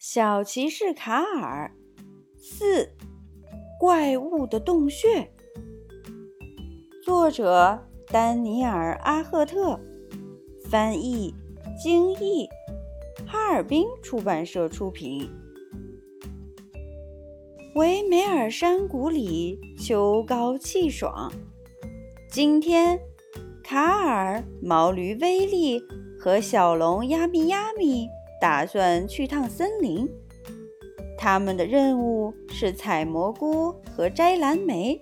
小骑士卡尔四怪物的洞穴，作者丹尼尔·阿赫特，翻译金毅，哈尔滨出版社出品。维梅尔山谷里秋高气爽，今天卡尔、毛驴威利和小龙亚米亚米。打算去趟森林，他们的任务是采蘑菇和摘蓝莓，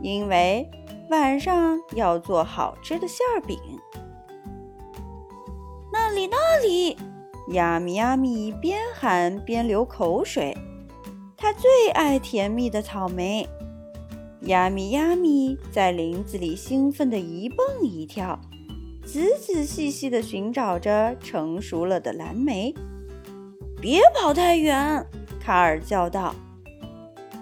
因为晚上要做好吃的馅饼。那里，那里！亚米亚米边喊边流口水，他最爱甜蜜的草莓。亚米亚米在林子里兴奋地一蹦一跳。仔仔细细地寻找着成熟了的蓝莓，别跑太远！卡尔叫道。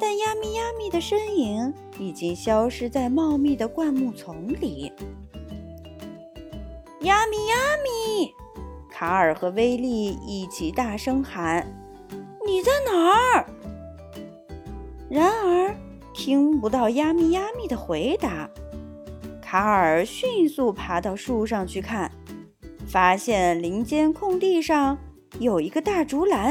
但亚咪亚咪的身影已经消失在茂密的灌木丛里。亚咪亚咪！卡尔和威利一起大声喊：“你在哪儿？”然而，听不到亚咪亚咪的回答。卡尔迅速爬到树上去看，发现林间空地上有一个大竹篮，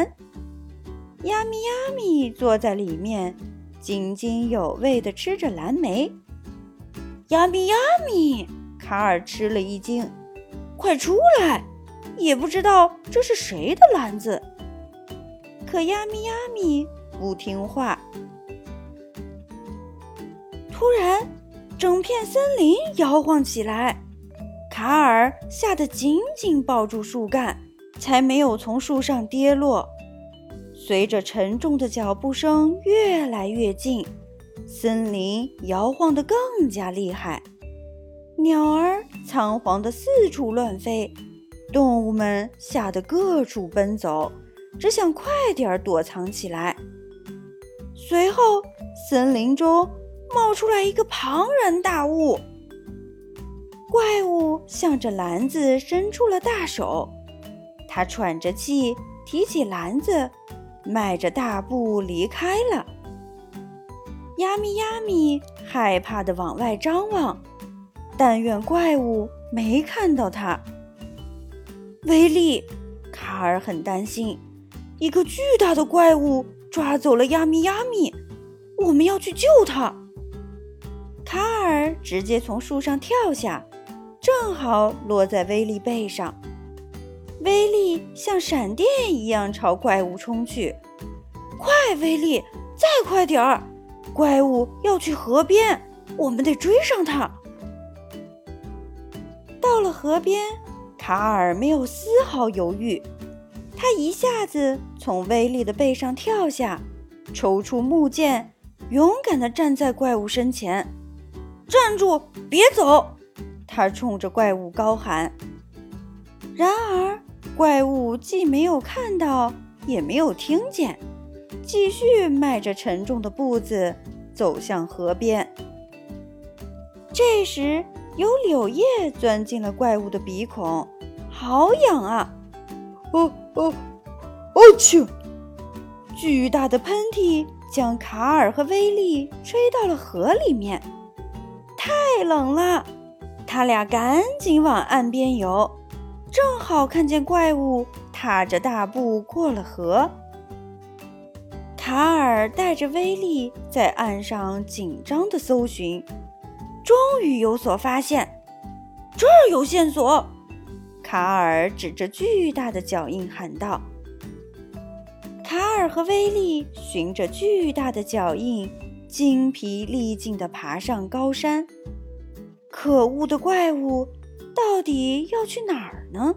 亚咪亚咪坐在里面，津津有味地吃着蓝莓。亚咪亚咪，卡尔吃了一惊，快出来！也不知道这是谁的篮子。可亚咪亚咪不听话。突然。整片森林摇晃起来，卡尔吓得紧紧抱住树干，才没有从树上跌落。随着沉重的脚步声越来越近，森林摇晃得更加厉害，鸟儿仓皇地四处乱飞，动物们吓得各处奔走，只想快点躲藏起来。随后，森林中。冒出来一个庞然大物，怪物向着篮子伸出了大手，他喘着气，提起篮子，迈着大步离开了。亚咪亚咪害怕的往外张望，但愿怪物没看到他。威力，卡尔很担心，一个巨大的怪物抓走了亚咪亚咪，我们要去救他。卡尔直接从树上跳下，正好落在威利背上。威利像闪电一样朝怪物冲去，快，威利，再快点儿！怪物要去河边，我们得追上它。到了河边，卡尔没有丝毫犹豫，他一下子从威利的背上跳下，抽出木剑，勇敢地站在怪物身前。站住！别走！他冲着怪物高喊。然而，怪物既没有看到，也没有听见，继续迈着沉重的步子走向河边。这时，有柳叶钻进了怪物的鼻孔，好痒啊！哦哦哦！去！巨大的喷嚏将卡尔和威利吹到了河里面。太冷了，他俩赶紧往岸边游，正好看见怪物踏着大步过了河。卡尔带着威利在岸上紧张地搜寻，终于有所发现。这儿有线索！卡尔指着巨大的脚印喊道。卡尔和威利循着巨大的脚印。精疲力尽地爬上高山，可恶的怪物到底要去哪儿呢？